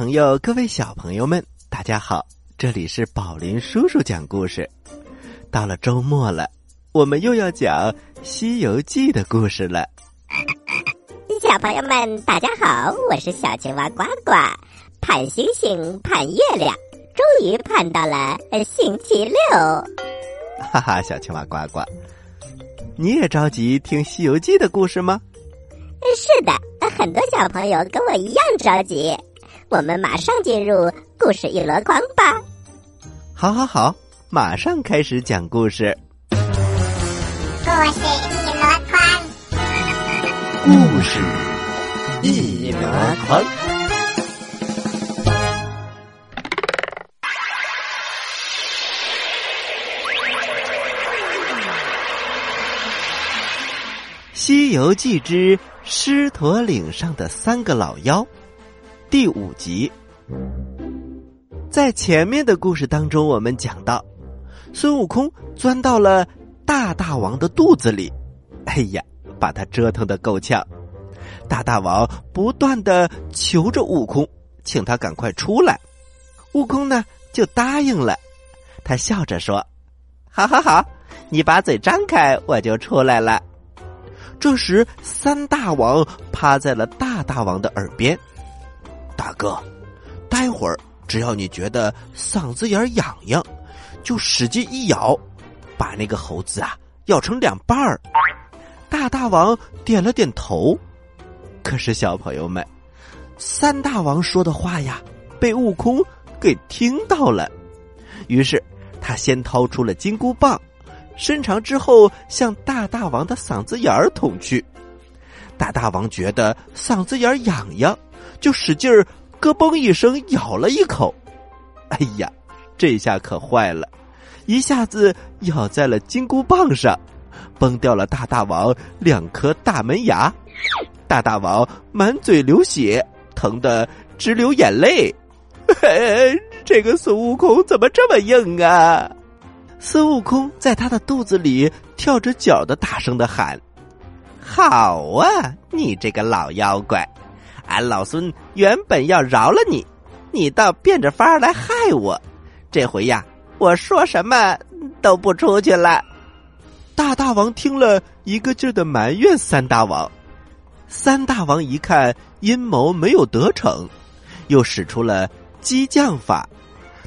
朋友，各位小朋友们，大家好！这里是宝林叔叔讲故事。到了周末了，我们又要讲《西游记》的故事了。小朋友们，大家好，我是小青蛙呱呱。盼星星，盼月亮，终于盼到了星期六。哈哈，小青蛙呱呱，你也着急听《西游记》的故事吗？是的，很多小朋友跟我一样着急。我们马上进入故事一箩筐吧。好，好，好，马上开始讲故事。故事一箩筐，故事一箩筐。《西游记之狮驼岭上的三个老妖》第五集，在前面的故事当中，我们讲到，孙悟空钻到了大大王的肚子里，哎呀，把他折腾的够呛。大大王不断的求着悟空，请他赶快出来。悟空呢，就答应了。他笑着说：“好好好，你把嘴张开，我就出来了。”这时，三大王趴在了大大王的耳边：“大哥，待会儿只要你觉得嗓子眼痒痒，就使劲一咬，把那个猴子啊咬成两半儿。”大大王点了点头。可是，小朋友们，三大王说的话呀，被悟空给听到了。于是，他先掏出了金箍棒。伸长之后，向大大王的嗓子眼儿捅去。大大王觉得嗓子眼儿痒痒，就使劲儿咯嘣一声咬了一口。哎呀，这下可坏了，一下子咬在了金箍棒上，崩掉了大大王两颗大门牙。大大王满嘴流血，疼得直流眼泪。这个孙悟空怎么这么硬啊？孙悟空在他的肚子里跳着脚的，大声的喊：“好啊，你这个老妖怪！俺老孙原本要饶了你，你倒变着法儿来害我。这回呀，我说什么都不出去了。”大大王听了一个劲儿的埋怨三大王。三大王一看阴谋没有得逞，又使出了激将法，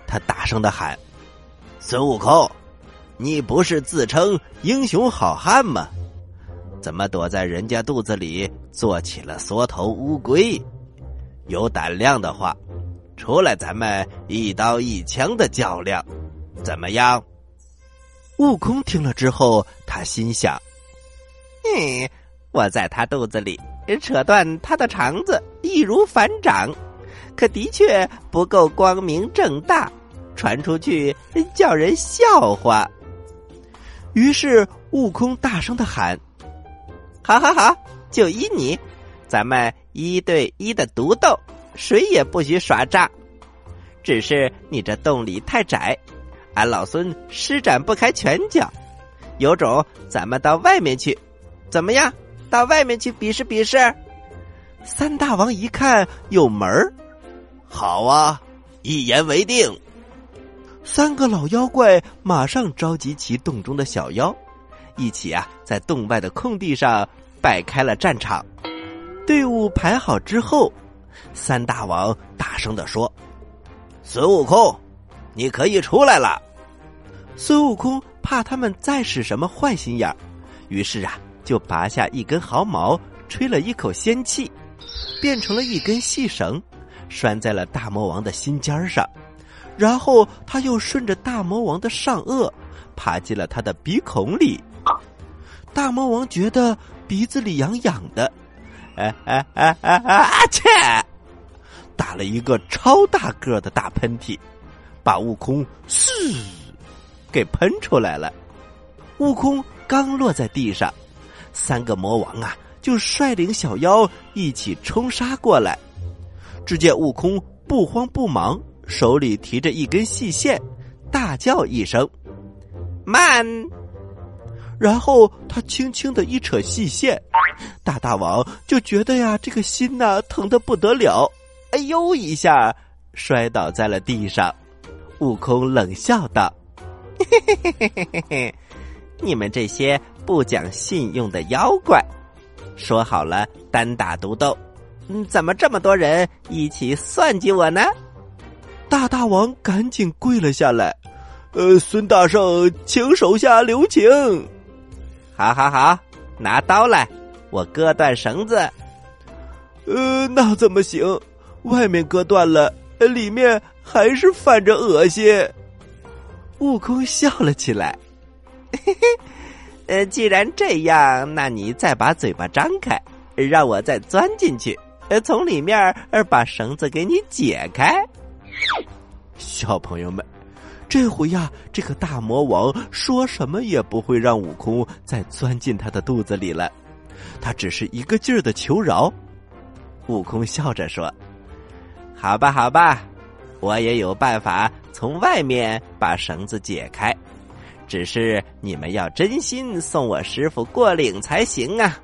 他大声的喊：“孙悟空！”你不是自称英雄好汉吗？怎么躲在人家肚子里做起了缩头乌龟？有胆量的话，出来咱们一刀一枪的较量，怎么样？悟空听了之后，他心想：“嗯，我在他肚子里扯断他的肠子，易如反掌，可的确不够光明正大，传出去叫人笑话。”于是，悟空大声的喊：“好好好，就依你，咱们一对一的独斗，谁也不许耍诈。只是你这洞里太窄，俺老孙施展不开拳脚。有种，咱们到外面去，怎么样？到外面去比试比试。”三大王一看有门儿，好啊，一言为定。三个老妖怪马上召集其洞中的小妖，一起啊，在洞外的空地上摆开了战场。队伍排好之后，三大王大声的说：“孙悟空，你可以出来了。”孙悟空怕他们再使什么坏心眼儿，于是啊，就拔下一根毫毛，吹了一口仙气，变成了一根细绳，拴在了大魔王的心尖上。然后他又顺着大魔王的上颚，爬进了他的鼻孔里。大魔王觉得鼻子里痒痒的，哎哎哎哎哎啊切！打了一个超大个的大喷嚏，把悟空嘶给喷出来了。悟空刚落在地上，三个魔王啊就率领小妖一起冲杀过来。只见悟空不慌不忙。手里提着一根细线，大叫一声：“慢！”然后他轻轻的一扯细线，大大王就觉得呀，这个心呐疼的不得了。哎呦一下摔倒在了地上。悟空冷笑道：“嘿嘿嘿嘿嘿嘿嘿，你们这些不讲信用的妖怪，说好了单打独斗，嗯，怎么这么多人一起算计我呢？”大大王赶紧跪了下来：“呃，孙大圣，请手下留情。”“好好好，拿刀来，我割断绳子。”“呃，那怎么行？外面割断了，里面……”还是泛着恶心。悟空笑了起来，嘿嘿，呃，既然这样，那你再把嘴巴张开，让我再钻进去，呃，从里面儿把绳子给你解开。小朋友们，这回呀，这个大魔王说什么也不会让悟空再钻进他的肚子里了，他只是一个劲儿的求饶。悟空笑着说：“好吧，好吧。”我也有办法从外面把绳子解开，只是你们要真心送我师傅过岭才行啊！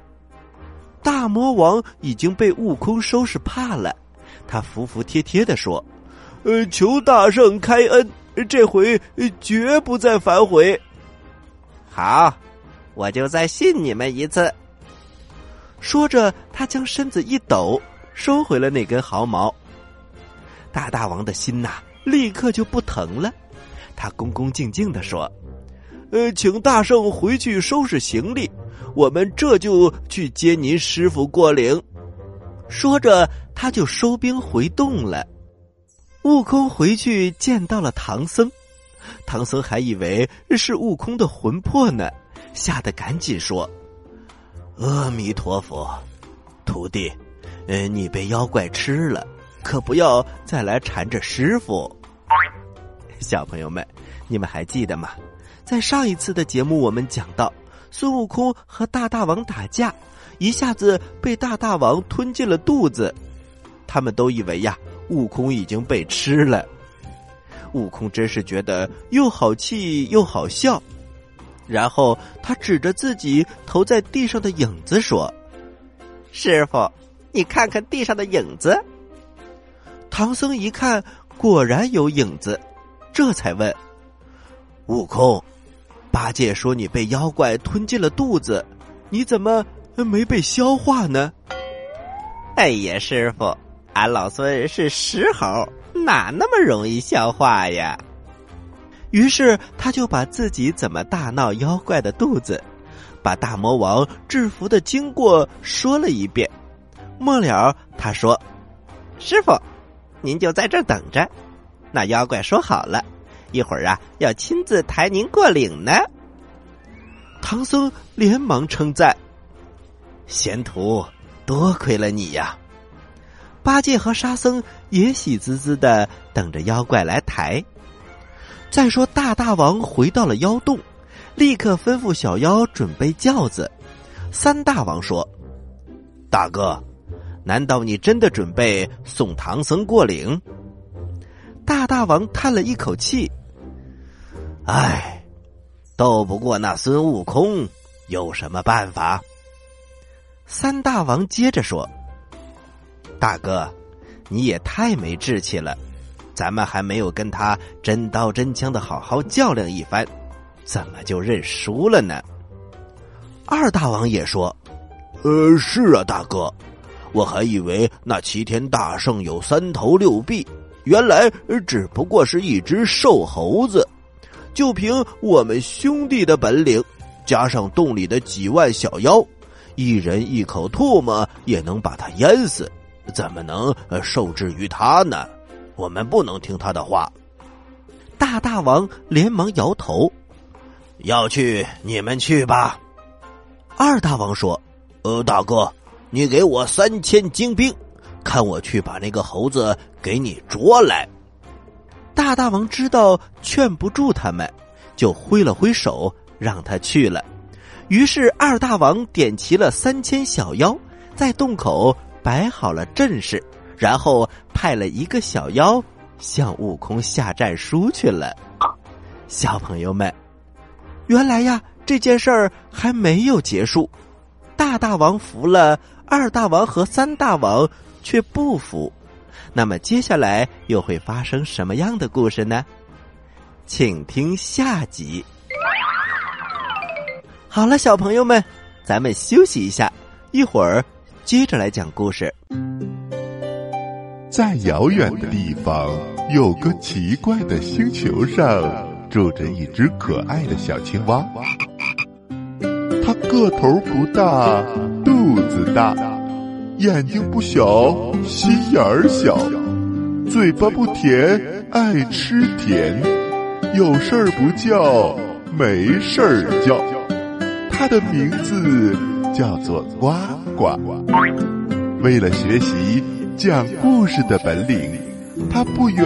大魔王已经被悟空收拾怕了，他服服帖帖的说：“呃，求大圣开恩，这回绝不再反悔。”好，我就再信你们一次。说着，他将身子一抖，收回了那根毫毛。大大王的心呐，立刻就不疼了。他恭恭敬敬的说：“呃，请大圣回去收拾行李，我们这就去接您师傅过岭。”说着，他就收兵回洞了。悟空回去见到了唐僧，唐僧还以为是悟空的魂魄呢，吓得赶紧说：“阿弥陀佛，徒弟，呃，你被妖怪吃了。”可不要再来缠着师傅，小朋友们，你们还记得吗？在上一次的节目，我们讲到孙悟空和大大王打架，一下子被大大王吞进了肚子，他们都以为呀，悟空已经被吃了。悟空真是觉得又好气又好笑，然后他指着自己投在地上的影子说：“师傅，你看看地上的影子。”唐僧一看，果然有影子，这才问：“悟空，八戒说你被妖怪吞进了肚子，你怎么没被消化呢？”哎呀，师傅，俺老孙是石猴，哪那么容易消化呀？于是他就把自己怎么大闹妖怪的肚子，把大魔王制服的经过说了一遍。末了，他说：“师傅。”您就在这等着，那妖怪说好了，一会儿啊要亲自抬您过岭呢。唐僧连忙称赞：“贤徒，多亏了你呀！”八戒和沙僧也喜滋滋的等着妖怪来抬。再说大大王回到了妖洞，立刻吩咐小妖准备轿子。三大王说：“大哥。”难道你真的准备送唐僧过岭？大大王叹了一口气：“唉，斗不过那孙悟空，有什么办法？”三大王接着说：“大哥，你也太没志气了，咱们还没有跟他真刀真枪的好好较量一番，怎么就认输了呢？”二大王也说：“呃，是啊，大哥。”我还以为那齐天大圣有三头六臂，原来只不过是一只瘦猴子。就凭我们兄弟的本领，加上洞里的几万小妖，一人一口唾沫也能把他淹死，怎么能受制于他呢？我们不能听他的话。大大王连忙摇头：“要去你们去吧。”二大王说：“呃，大哥。”你给我三千精兵，看我去把那个猴子给你捉来。大大王知道劝不住他们，就挥了挥手让他去了。于是二大王点齐了三千小妖，在洞口摆好了阵势，然后派了一个小妖向悟空下战书去了。小朋友们，原来呀，这件事儿还没有结束。大大王服了。二大王和三大王却不服，那么接下来又会发生什么样的故事呢？请听下集。好了，小朋友们，咱们休息一下，一会儿接着来讲故事。在遥远的地方，有个奇怪的星球上，住着一只可爱的小青蛙。它个头不大，肚子大，眼睛不小，心眼儿小，嘴巴不甜，爱吃甜，有事儿不叫，没事儿叫。它的名字叫做呱呱。为了学习讲故事的本领，他不远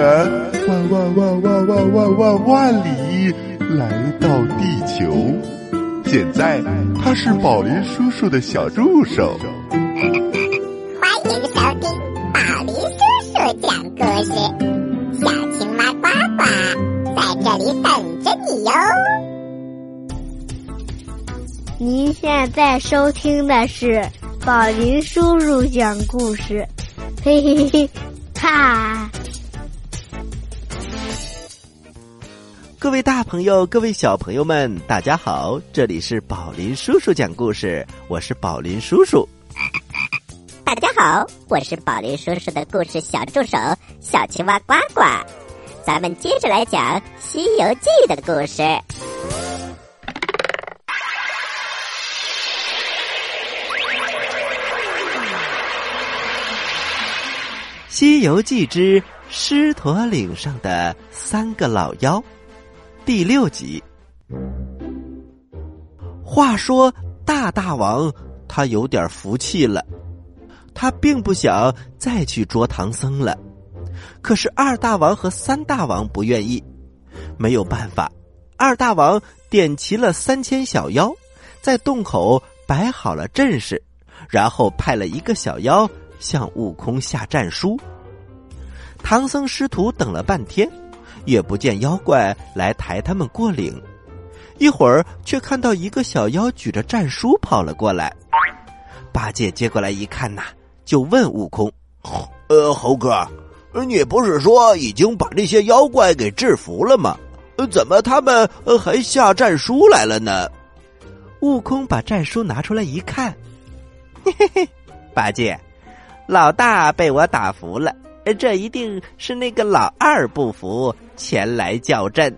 万万万万万万万万里来到地球。现在他是宝林叔叔的小助手。欢迎收听宝林叔叔讲故事，小青蛙呱呱在这里等着你哟。您现在收听的是宝林叔叔讲故事，嘿嘿嘿，哈！各位大朋友，各位小朋友们，大家好！这里是宝林叔叔讲故事，我是宝林叔叔。大家好，我是宝林叔叔的故事小助手小青蛙呱呱。咱们接着来讲《西游记》的故事。《西游记之狮驼岭上的三个老妖》第六集。话说大大王他有点服气了，他并不想再去捉唐僧了。可是二大王和三大王不愿意，没有办法，二大王点齐了三千小妖，在洞口摆好了阵势，然后派了一个小妖。向悟空下战书。唐僧师徒等了半天，也不见妖怪来抬他们过岭。一会儿，却看到一个小妖举着战书跑了过来。八戒接过来一看呐，就问悟空：“呃，猴哥，你不是说已经把这些妖怪给制服了吗？怎么他们还下战书来了呢？”悟空把战书拿出来一看，嘿嘿嘿，八戒。老大被我打服了，这一定是那个老二不服，前来叫阵。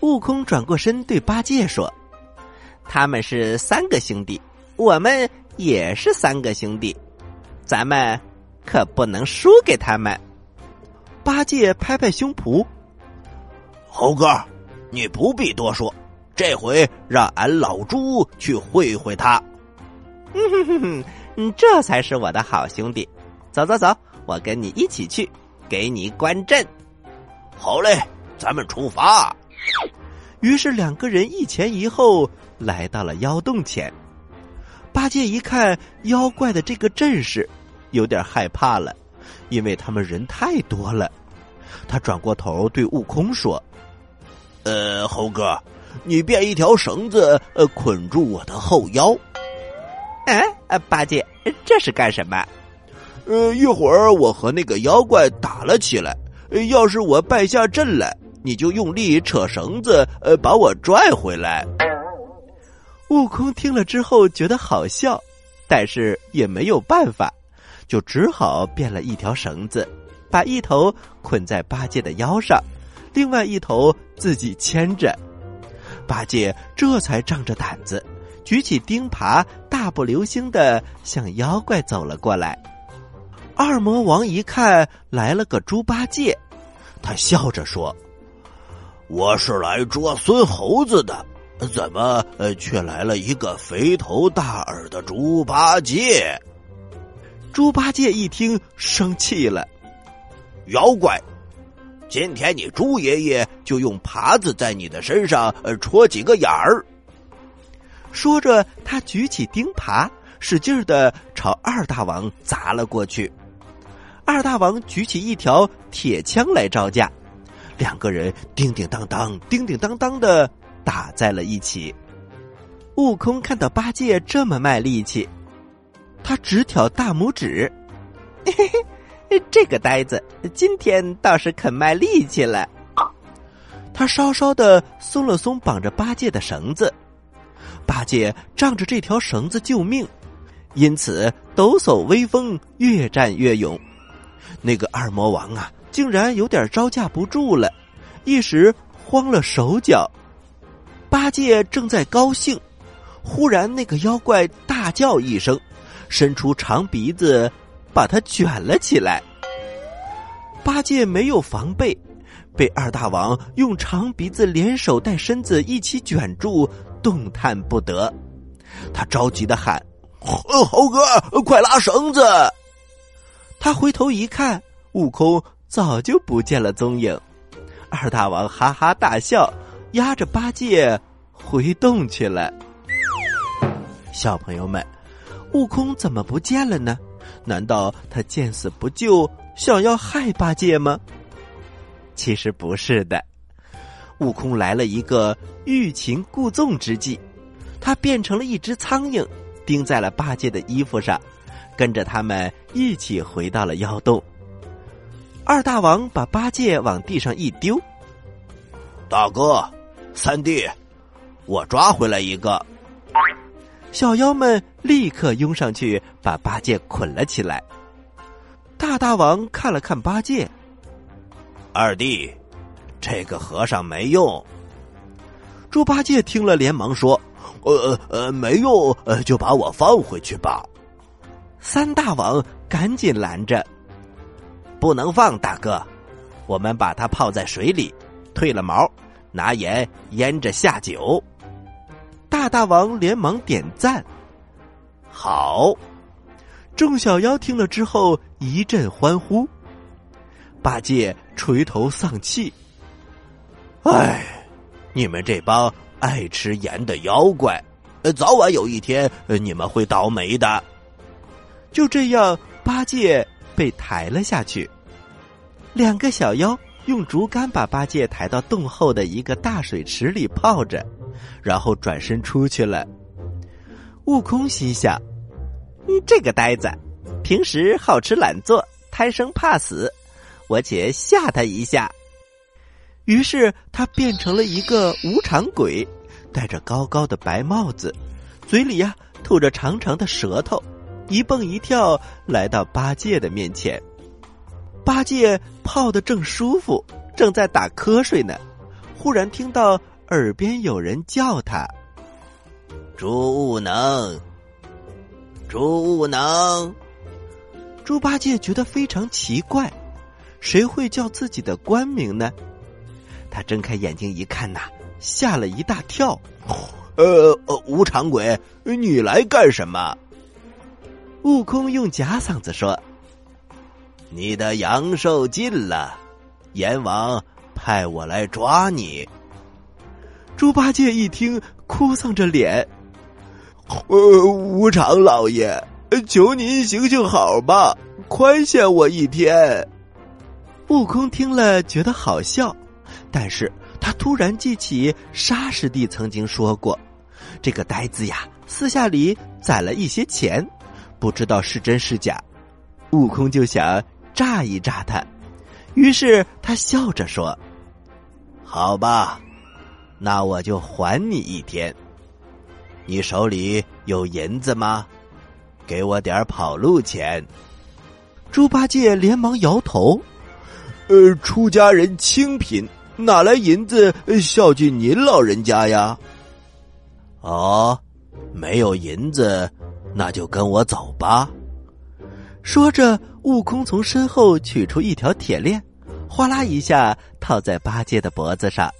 悟空转过身对八戒说：“他们是三个兄弟，我们也是三个兄弟，咱们可不能输给他们。”八戒拍拍胸脯：“猴哥，你不必多说，这回让俺老猪去会会他。”哼哼哼哼。嗯，这才是我的好兄弟。走走走，我跟你一起去，给你观阵。好嘞，咱们出发。于是两个人一前一后来到了妖洞前。八戒一看妖怪的这个阵势，有点害怕了，因为他们人太多了。他转过头对悟空说：“呃，猴哥，你变一条绳子，呃，捆住我的后腰。”哎，啊，八戒，这是干什么？呃，一会儿我和那个妖怪打了起来，要是我败下阵来，你就用力扯绳子，呃，把我拽回来。悟空听了之后觉得好笑，但是也没有办法，就只好变了一条绳子，把一头捆在八戒的腰上，另外一头自己牵着。八戒这才仗着胆子。举起钉耙，大步流星的向妖怪走了过来。二魔王一看来了个猪八戒，他笑着说：“我是来捉孙猴子的，怎么却来了一个肥头大耳的猪八戒？”猪八戒一听生气了：“妖怪，今天你猪爷爷就用耙子在你的身上呃戳几个眼儿。”说着，他举起钉耙，使劲的朝二大王砸了过去。二大王举起一条铁枪来招架，两个人叮叮当当、叮叮当当的打在了一起。悟空看到八戒这么卖力气，他直挑大拇指：“嘿嘿这个呆子今天倒是肯卖力气了。他稍稍的松了松绑着八戒的绳子，八戒仗着这条绳子救命，因此抖擞威风，越战越勇。那个二魔王啊，竟然有点招架不住了，一时慌了手脚。八戒正在高兴，忽然那个妖怪大叫一声，伸出长鼻子。把他卷了起来，八戒没有防备，被二大王用长鼻子连手带身子一起卷住，动弹不得。他着急的喊：“猴哥，快拉绳子！”他回头一看，悟空早就不见了踪影。二大王哈哈大笑，压着八戒回洞去了。小朋友们，悟空怎么不见了呢？难道他见死不救，想要害八戒吗？其实不是的，悟空来了一个欲擒故纵之计，他变成了一只苍蝇，钉在了八戒的衣服上，跟着他们一起回到了妖洞。二大王把八戒往地上一丢，大哥，三弟，我抓回来一个。小妖们立刻拥上去，把八戒捆了起来。大大王看了看八戒，二弟，这个和尚没用。猪八戒听了，连忙说：“呃呃，没用，呃，就把我放回去吧。”三大王赶紧拦着：“不能放，大哥，我们把它泡在水里，褪了毛，拿盐腌着下酒。”大大王连忙点赞，好！众小妖听了之后一阵欢呼。八戒垂头丧气：“唉，你们这帮爱吃盐的妖怪，呃早晚有一天你们会倒霉的。”就这样，八戒被抬了下去。两个小妖用竹竿把八戒抬到洞后的一个大水池里泡着。然后转身出去了。悟空心想：“这个呆子，平时好吃懒做，贪生怕死，我且吓他一下。”于是他变成了一个无常鬼，戴着高高的白帽子，嘴里呀吐着长长的舌头，一蹦一跳来到八戒的面前。八戒泡的正舒服，正在打瞌睡呢，忽然听到。耳边有人叫他：“猪悟能，猪悟能。”猪八戒觉得非常奇怪，谁会叫自己的官名呢？他睁开眼睛一看呐，吓了一大跳。呃呃，无常鬼，你来干什么？悟空用假嗓子说：“你的阳寿尽了，阎王派我来抓你。”猪八戒一听，哭丧着脸：“呃，无常老爷，求您行行好吧，宽限我一天。”悟空听了觉得好笑，但是他突然记起沙师弟曾经说过，这个呆子呀，私下里攒了一些钱，不知道是真是假。悟空就想诈一诈他，于是他笑着说：“好吧。”那我就还你一天。你手里有银子吗？给我点跑路钱。猪八戒连忙摇头：“呃，出家人清贫，哪来银子孝敬您老人家呀？”哦，没有银子，那就跟我走吧。说着，悟空从身后取出一条铁链，哗啦一下套在八戒的脖子上。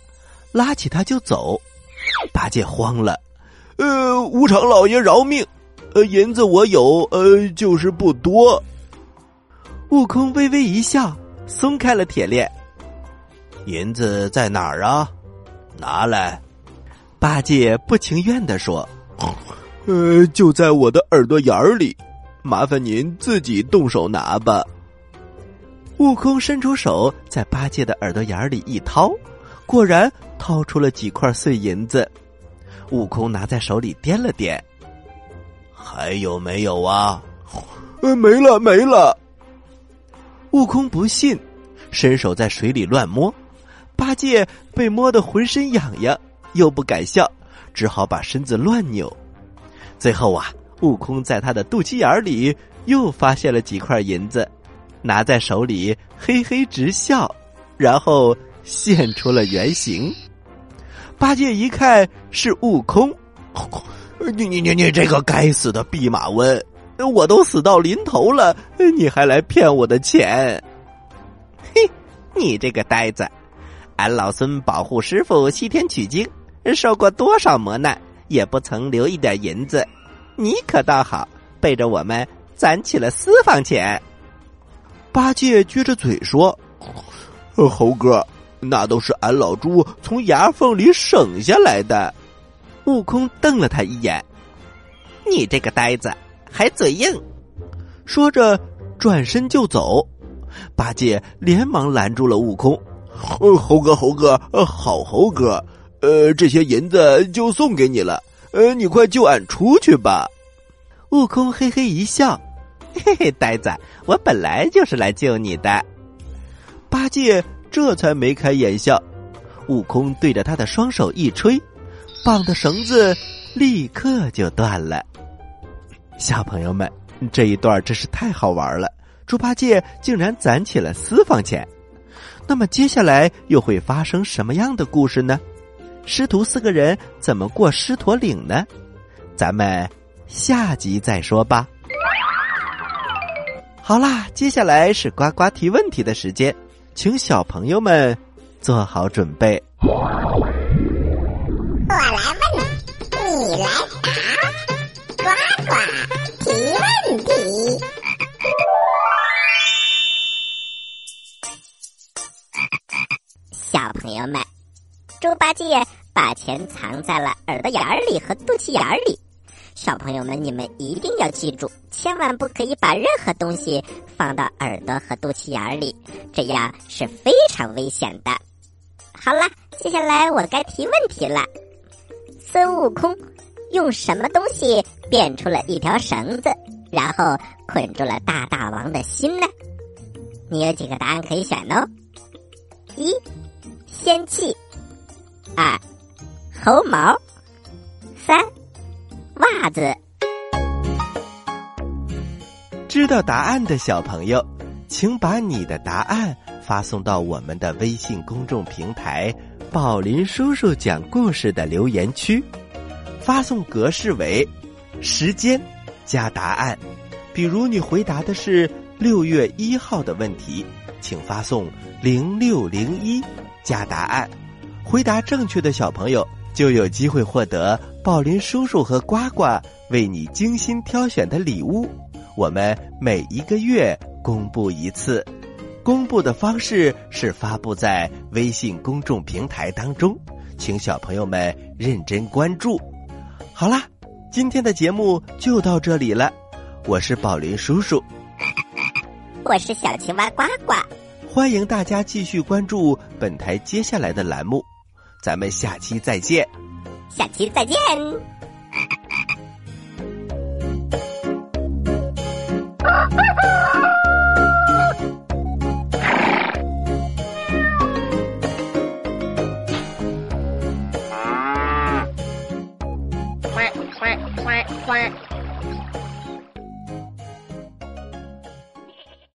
拉起他就走，八戒慌了，呃，无常老爷饶命，呃，银子我有，呃，就是不多。悟空微微一笑，松开了铁链。银子在哪儿啊？拿来。八戒不情愿的说：“呃，就在我的耳朵眼儿里，麻烦您自己动手拿吧。”悟空伸出手，在八戒的耳朵眼里一掏。果然掏出了几块碎银子，悟空拿在手里掂了掂，还有没有啊？呃，没了，没了。悟空不信，伸手在水里乱摸，八戒被摸得浑身痒痒，又不敢笑，只好把身子乱扭。最后啊，悟空在他的肚脐眼里又发现了几块银子，拿在手里嘿嘿直笑，然后现出了原形。八戒一看是悟空，你你你你这个该死的弼马温！我都死到临头了，你还来骗我的钱？嘿，你这个呆子！俺老孙保护师傅西天取经，受过多少磨难，也不曾留一点银子。你可倒好，背着我们攒起了私房钱。八戒撅着嘴说：“猴哥，那都是俺老猪从牙缝里省下来的。”悟空瞪了他一眼：“你这个呆子！”还嘴硬，说着转身就走。八戒连忙拦住了悟空：“，猴哥，猴哥，好猴哥，呃，这些银子就送给你了。呃，你快救俺出去吧。”悟空嘿嘿一笑：“嘿嘿，呆子，我本来就是来救你的。”八戒这才眉开眼笑。悟空对着他的双手一吹，绑的绳子立刻就断了。小朋友们，这一段真是太好玩了！猪八戒竟然攒起了私房钱，那么接下来又会发生什么样的故事呢？师徒四个人怎么过狮驼岭呢？咱们下集再说吧。好啦，接下来是呱呱提问题的时间，请小朋友们做好准备。猪八戒把钱藏在了耳朵眼里和肚脐眼里。小朋友们，你们一定要记住，千万不可以把任何东西放到耳朵和肚脐眼里，这样是非常危险的。好了，接下来我该提问题了。孙悟空。用什么东西变出了一条绳子，然后捆住了大大王的心呢？你有几个答案可以选哦？一，仙气；二，猴毛；三，袜子。知道答案的小朋友，请把你的答案发送到我们的微信公众平台“宝林叔叔讲故事”的留言区。发送格式为时间加答案，比如你回答的是六月一号的问题，请发送零六零一加答案。回答正确的小朋友就有机会获得宝林叔叔和呱呱为你精心挑选的礼物。我们每一个月公布一次，公布的方式是发布在微信公众平台当中，请小朋友们认真关注。好啦，今天的节目就到这里了。我是宝林叔叔，我是小青蛙呱呱。欢迎大家继续关注本台接下来的栏目，咱们下期再见。下期再见。